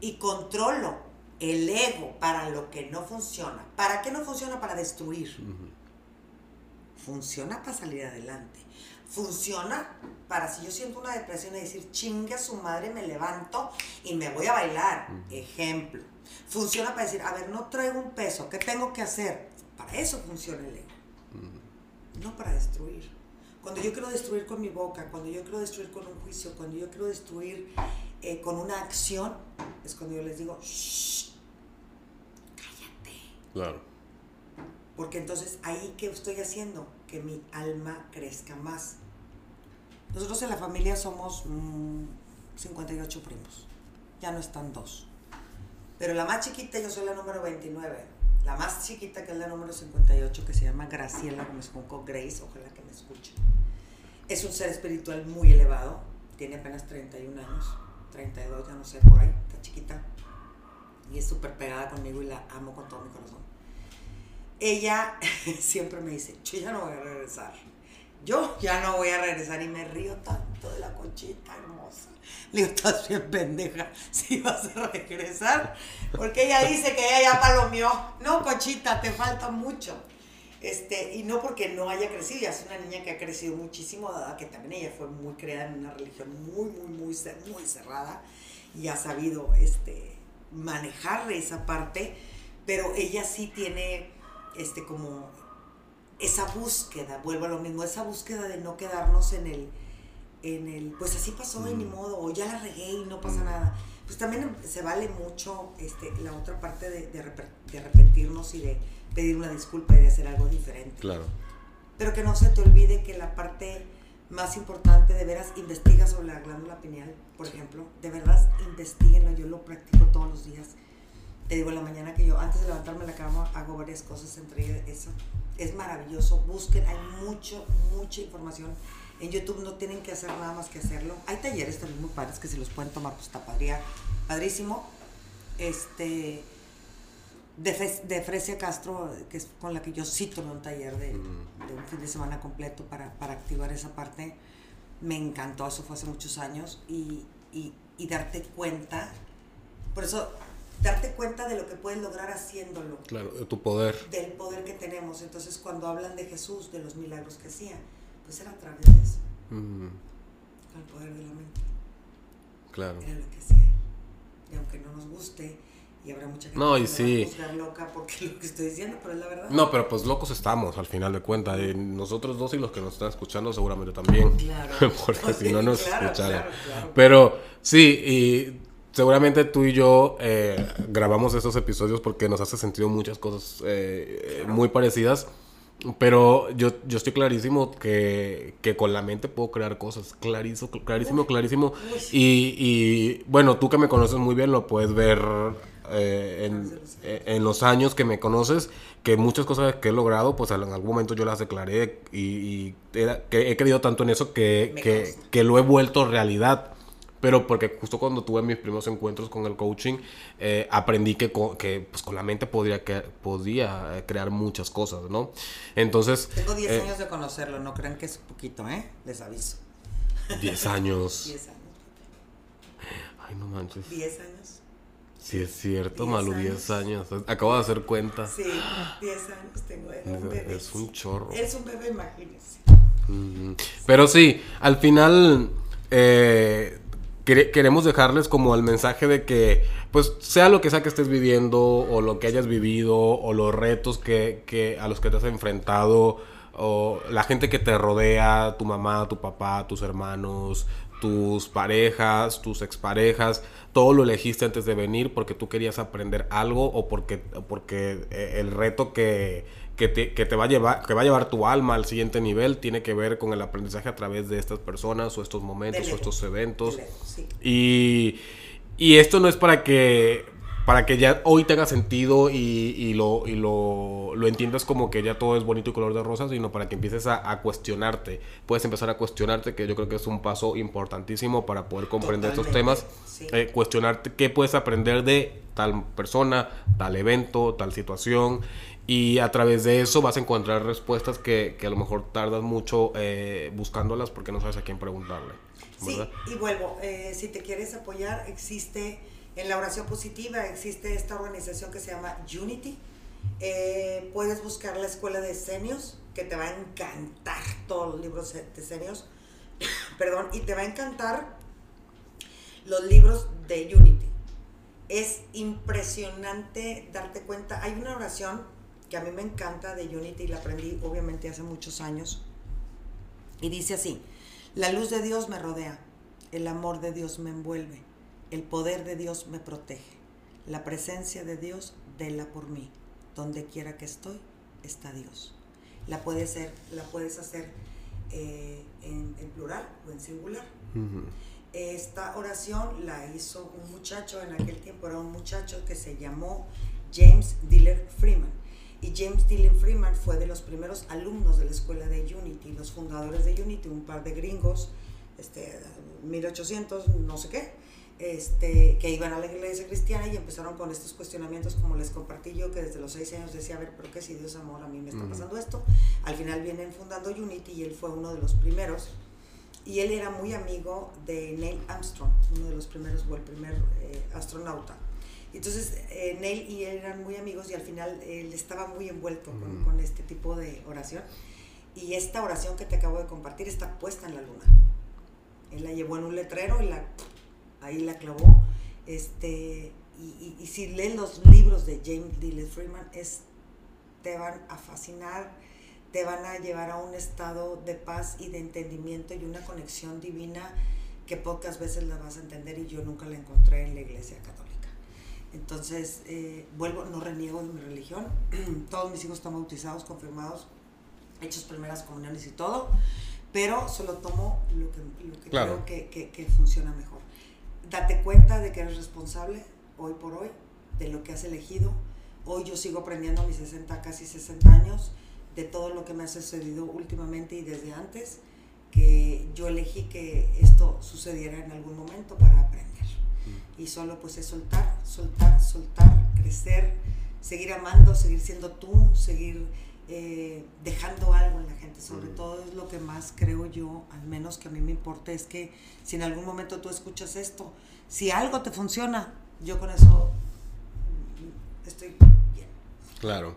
y controlo el ego para lo que no funciona. ¿Para qué no funciona? Para destruir. Funciona para salir adelante. Funciona para si yo siento una depresión y decir, chingue a su madre, me levanto y me voy a bailar. Ejemplo. Funciona para decir, a ver, no traigo un peso, ¿qué tengo que hacer? Para eso funciona el ego. No para destruir. Cuando yo quiero destruir con mi boca, cuando yo quiero destruir con un juicio, cuando yo quiero destruir eh, con una acción, es cuando yo les digo, Shh, cállate. Claro. Porque entonces ahí, ¿qué estoy haciendo? Que mi alma crezca más. Nosotros en la familia somos 58 mm, primos. Ya no están dos. Pero la más chiquita, yo soy la número 29. La más chiquita, que es la número 58, que se llama Graciela Gómez Junco, Grace, ojalá que me escuche. Es un ser espiritual muy elevado. Tiene apenas 31 años. 32, ya no sé, por ahí. Está chiquita. Y es súper pegada conmigo y la amo con todo mi corazón. Ella *laughs* siempre me dice, yo ya no voy a regresar yo ya no voy a regresar y me río tanto de la conchita hermosa. Le digo, estás bien pendeja, *laughs* si vas a regresar. Porque ella dice que ella ya palomeó. No, conchita, te falta mucho. Este, y no porque no haya crecido, ya es una niña que ha crecido muchísimo, dada que también ella fue muy creada en una religión muy, muy, muy, muy cerrada y ha sabido este, manejar esa parte, pero ella sí tiene este, como esa búsqueda, vuelvo a lo mismo, esa búsqueda de no quedarnos en el, en el, pues así pasó y ni mm. modo, o ya la regué y no pasa mm. nada. Pues también se vale mucho este, la otra parte de, de, arrepentirnos y de pedir una disculpa y de hacer algo diferente. Claro. Pero que no se te olvide que la parte más importante, de veras, investiga sobre la glándula pineal, por ejemplo. De verdad, investiguenlo. Yo lo practico todos los días. Te digo, en la mañana que yo, antes de levantarme la cama, hago varias cosas, entre ellas eso. Es maravilloso. Busquen, hay mucho, mucha información. En YouTube no tienen que hacer nada más que hacerlo. Hay talleres también muy padres que si los pueden tomar, pues está padrísimo. Este de, Frecia Castro, que es con la que yo sí tomé un taller de, un fin de semana completo para, activar esa parte, me encantó, eso fue hace muchos años, y, darte cuenta, por eso, darte cuenta de lo que puedes lograr haciéndolo. Claro, de tu poder. Del poder que tenemos. Entonces, cuando hablan de Jesús, de los milagros que hacía, pues era a través de eso. el poder de la mente. Claro. Era lo que hacía. Y aunque no nos guste, y habrá mucha gente no, y que sí. va a loca porque *laughs* lo que estoy diciendo, pero es la verdad. No, pero pues locos estamos al final de cuentas. nosotros dos y los que nos están escuchando seguramente también. Claro. *laughs* porque si no nos *laughs* escucharan. Pero sí, y seguramente tú y yo eh, grabamos estos episodios porque nos hace sentido muchas cosas eh, muy parecidas. Pero yo, yo estoy clarísimo que, que, con la mente puedo crear cosas. Clarísimo, clarísimo, clarísimo. Y, y bueno, tú que me conoces muy bien lo puedes ver eh, eh, en, los años que me conoces, que muchas cosas que he logrado, pues en algún momento yo las declaré y, que he creído tanto en eso que, que, lo he vuelto realidad. Pero porque justo cuando tuve mis primeros encuentros con el coaching, eh, aprendí que, con, que pues, con la mente podría, que, podía crear muchas cosas, ¿no? Entonces... Tengo 10 años de conocerlo, no crean que es poquito, ¿eh? Les aviso. 10 años. *laughs* 10 años. Ay, no manches. 10 años. Sí, es cierto, Malu, 10 años. Acabo de hacer cuenta. Sí, 10 años tengo. un bebé. Es un chorro. Es un bebé, imagínense. Pero sí, al final eh, queremos dejarles como el mensaje de que, pues, sea lo que sea que estés viviendo, o lo que hayas vivido, o los retos que, que a los que te has enfrentado, o la gente que te rodea, tu mamá, tu papá, tus hermanos, tus parejas, tus exparejas, todo lo elegiste antes de venir porque tú querías aprender algo o porque, porque eh, el reto que, que, te, va a llevar, que va a llevar tu alma al siguiente nivel tiene que ver con el aprendizaje a través de estas personas o estos momentos o estos eventos. y, y esto no es para que para que ya hoy tenga sentido y, lo, y lo, entiendas como que ya todo es bonito y color de rosas, sino para que empieces a, cuestionarte. Puedes empezar a cuestionarte, que yo creo que es un paso importantísimo para poder comprender estos temas. Eh, cuestionarte qué puedes aprender de tal persona, tal evento, tal situación. Y a través de eso vas a encontrar respuestas que, a lo mejor tardas mucho eh, buscándolas porque no sabes a quién preguntarle. Sí, y vuelvo, eh, si te quieres apoyar, existe en la oración positiva existe esta organización que se llama Unity. Eh, puedes buscar la escuela de senios, que te va a encantar todos los libros de senios. *coughs* Perdón, y te va a encantar los libros de Unity. Es impresionante darte cuenta. Hay una oración que a mí me encanta de Unity, la aprendí obviamente hace muchos años. Y dice así, la luz de Dios me rodea, el amor de Dios me envuelve el poder de Dios me protege. La presencia de Dios vela por mí. Donde quiera que estoy, está Dios. La puedes hacer, la puedes hacer eh, en, plural o en singular. Esta oración la hizo un muchacho, en aquel tiempo era un muchacho que se llamó James Diller Freeman. Y James Diller Freeman fue de los primeros alumnos de la escuela de Unity, los fundadores de Unity, un par de gringos, este, 1800, no sé qué, este, que iban a la iglesia cristiana y empezaron con estos cuestionamientos como les compartí yo, que desde los seis años decía, a ver, pero qué si Dios amor, a mí me está pasando esto. Al final vienen fundando Unity y él fue uno de los primeros. Y él era muy amigo de Neil Armstrong, uno de los primeros, o el primer eh, astronauta. Entonces, eh, Neil y él eran muy amigos y al final él estaba muy envuelto con, con este tipo de oración. Y esta oración que te acabo de compartir está puesta en la luna. Él la llevó en un letrero y la ahí la clavó. Este, y, si leen los libros de James Dillard Freeman, es, te van a fascinar, te van a llevar a un estado de paz y de entendimiento y una conexión divina que pocas veces la vas a entender y yo nunca la encontré en la iglesia católica. Entonces, eh, vuelvo, no reniego de mi religión. *clears throat* Todos mis hijos están bautizados, confirmados, hechos primeras comuniones y todo, pero solo tomo lo que, lo que Claro. creo que, que- que funciona mejor. Date cuenta de que eres responsable hoy por hoy de lo que has elegido. Hoy yo sigo aprendiendo a mis 60, casi 60 años, de todo lo que me ha sucedido últimamente y desde antes, que yo elegí que esto sucediera en algún momento para aprender. Y solo pues es soltar, soltar, soltar, crecer, seguir amando, seguir siendo tú, seguir eh, dejando algo en la gente. Sobre Mm. todo es lo que más creo yo, al menos que a mí me importa, es que si en algún momento tú escuchas esto, si algo te funciona, yo con eso mm, estoy bien. Claro.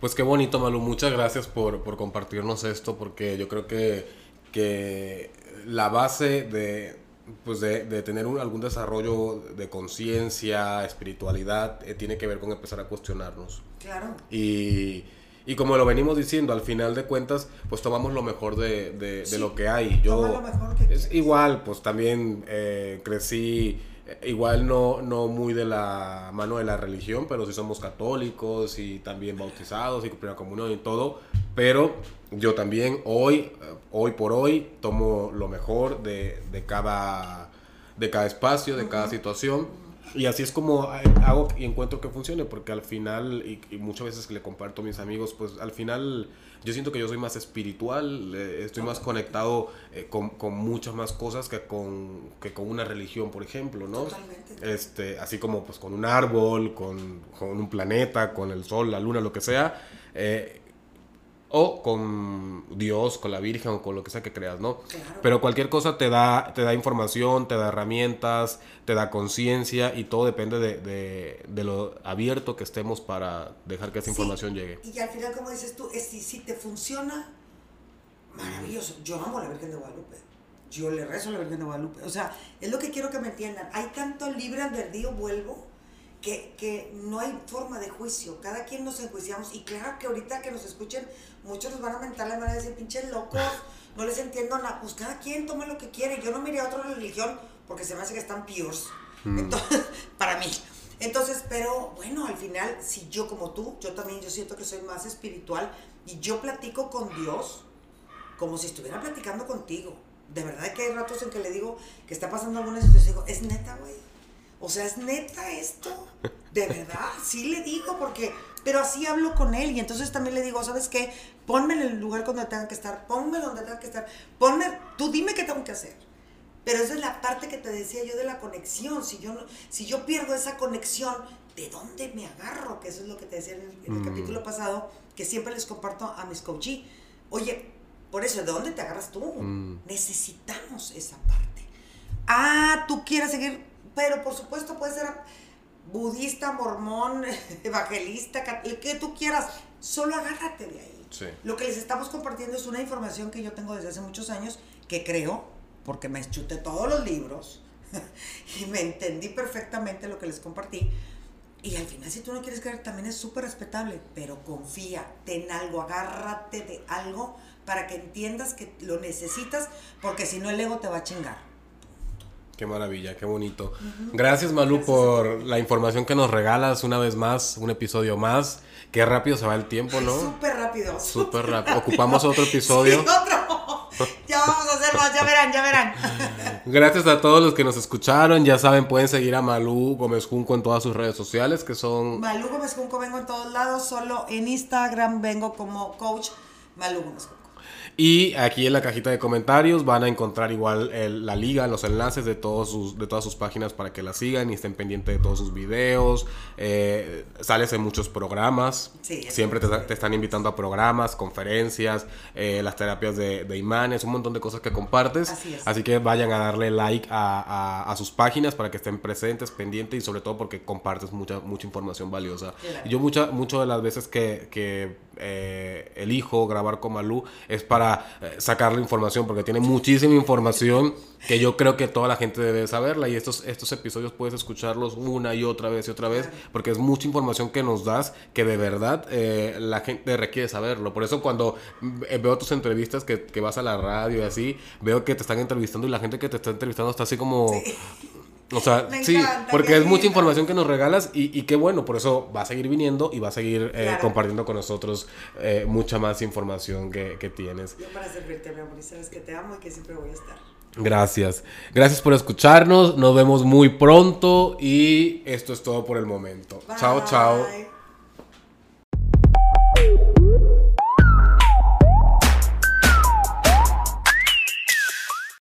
Pues qué bonito, Malu. Muchas gracias por, por compartirnos esto, porque yo creo que, que la base de, pues de, de tener un- algún desarrollo de conciencia, espiritualidad, eh, tiene que ver con empezar a cuestionarnos. Claro. Y, y como lo venimos diciendo, al final de cuentas, pues tomamos lo mejor de, de- de lo que hay. Yo, toma lo mejor que es igual, pues también eh, crecí, eh, igual no, no muy de la mano de la religión, pero sí somos católicos y también bautizados y primera comunión y todo. Pero yo también hoy, hoy por hoy, tomo lo mejor de, de cada, de cada espacio, de cada situación. Y así es como hago y encuentro que funcione, porque al final, y, y muchas veces le comparto a mis amigos, pues al final yo siento que yo soy más espiritual, eh, estoy más conectado eh, con, con muchas más cosas que con, que con una religión, por ejemplo, ¿no? Totalmente. Este, así como pues con un árbol, con, con un planeta, con el sol, la luna, lo que sea. eh, o con Dios, con la Virgen o con lo que sea que creas, ¿no? Claro. Pero cualquier cosa te da, te da información, te da herramientas, te da conciencia y todo depende de, de- de lo abierto que estemos para dejar que esa Sí, información llegue. Y al final, como dices tú, es, si, si te funciona, maravilloso. Yo amo a la Virgen de Guadalupe. Yo le rezo a la Virgen de Guadalupe. O sea, es lo que quiero que me entiendan. Hay tanto libre albedrío, vuelvo, que, que no hay forma de juicio. Cada quien nos enjuiciamos. Y claro que ahorita que nos escuchen, muchos nos van a mentar la mano y decir, pinches locos, *laughs* no les entiendo nada. Pues cada quien toma lo que quiere. Yo no miré a otra religión porque se me hace que están peores. Entonces, *laughs* para mí. Entonces, pero bueno, al final, si yo como tú, yo también, yo siento que soy más espiritual y yo platico con Dios como si estuviera platicando contigo. De verdad que hay ratos en que le digo que está pasando alguna situación y digo, es neta, güey. O sea, es neta esto. De verdad, sí le digo porque, pero así hablo con él y entonces también le digo, ¿sabes qué? Ponme en el lugar donde tenga que estar, ponme donde tenga que estar, ponme, tú dime qué tengo que hacer. Pero esa es la parte que te decía yo de la conexión. Si yo, no, si yo pierdo esa conexión, ¿de dónde me agarro? Que eso es lo que te decía en el, en el Mm. capítulo pasado, que siempre les comparto a mis coaches. Oye, por eso, ¿de dónde te agarras tú? Mm. Necesitamos esa parte. Ah, tú quieres seguir, pero por supuesto puede ser budista, mormón, *laughs* evangelista, el que tú quieras. Solo agárrate de ahí. Sí. Lo que les estamos compartiendo es una información que yo tengo desde hace muchos años, que creo, porque me chuté todos los libros *laughs* y me entendí perfectamente lo que les compartí. Y al final, si tú no quieres creer, también es súper respetable, pero confía, ten algo, agárrate de algo para que entiendas que lo necesitas, porque si no el ego te va a chingar. Qué maravilla, qué bonito. Gracias Malu por la información que nos regalas una vez más, un episodio más. Qué rápido se va el tiempo, ¿no? Súper rápido. Súper rápido. Ocupamos otro episodio. Sí, otro. Ya vamos a hacer más, ya verán, ya verán. Gracias a todos los que nos escucharon. Ya saben, pueden seguir a Malú Gómez Junco en todas sus redes sociales, que son Malú Gómez Junco vengo en todos lados, solo en Instagram vengo como coach Malú Gómez Junco. Y aquí en la cajita de comentarios van a encontrar igual el- la liga, los enlaces de, todos sus, de todas sus páginas para que la sigan y estén pendientes de todos sus videos. Eh, sales en muchos programas. Sí, Siempre te, están invitando a programas, conferencias, eh, las terapias de, de imanes, un montón de cosas que compartes. Así es. Así que vayan a darle like a, a- a sus páginas para que estén presentes, pendientes y sobre todo porque compartes mucha, mucha información valiosa. Claro. Yo muchas muchas de las veces que, que, eh, elijo grabar con Malú es para eh, sacarle información porque tiene muchísima información que yo creo que toda la gente debe saberla y estos, estos episodios puedes escucharlos una y otra vez y otra vez porque es mucha información que nos das que de verdad eh, la gente requiere saberlo. Por eso cuando eh, veo tus entrevistas que, que vas a la radio y así, veo que te están entrevistando y la gente que te está entrevistando está así como... O sea, sí, porque es mucha información que nos regalas y, y, qué bueno, por eso va a seguir viniendo y va a seguir eh, compartiendo con nosotros eh, mucha más información que, que tienes. Yo para servirte, mi amor, y sabes que te amo y que siempre voy a estar. Gracias. Gracias por escucharnos. Nos vemos muy pronto y esto es todo por el momento. Chao, chao.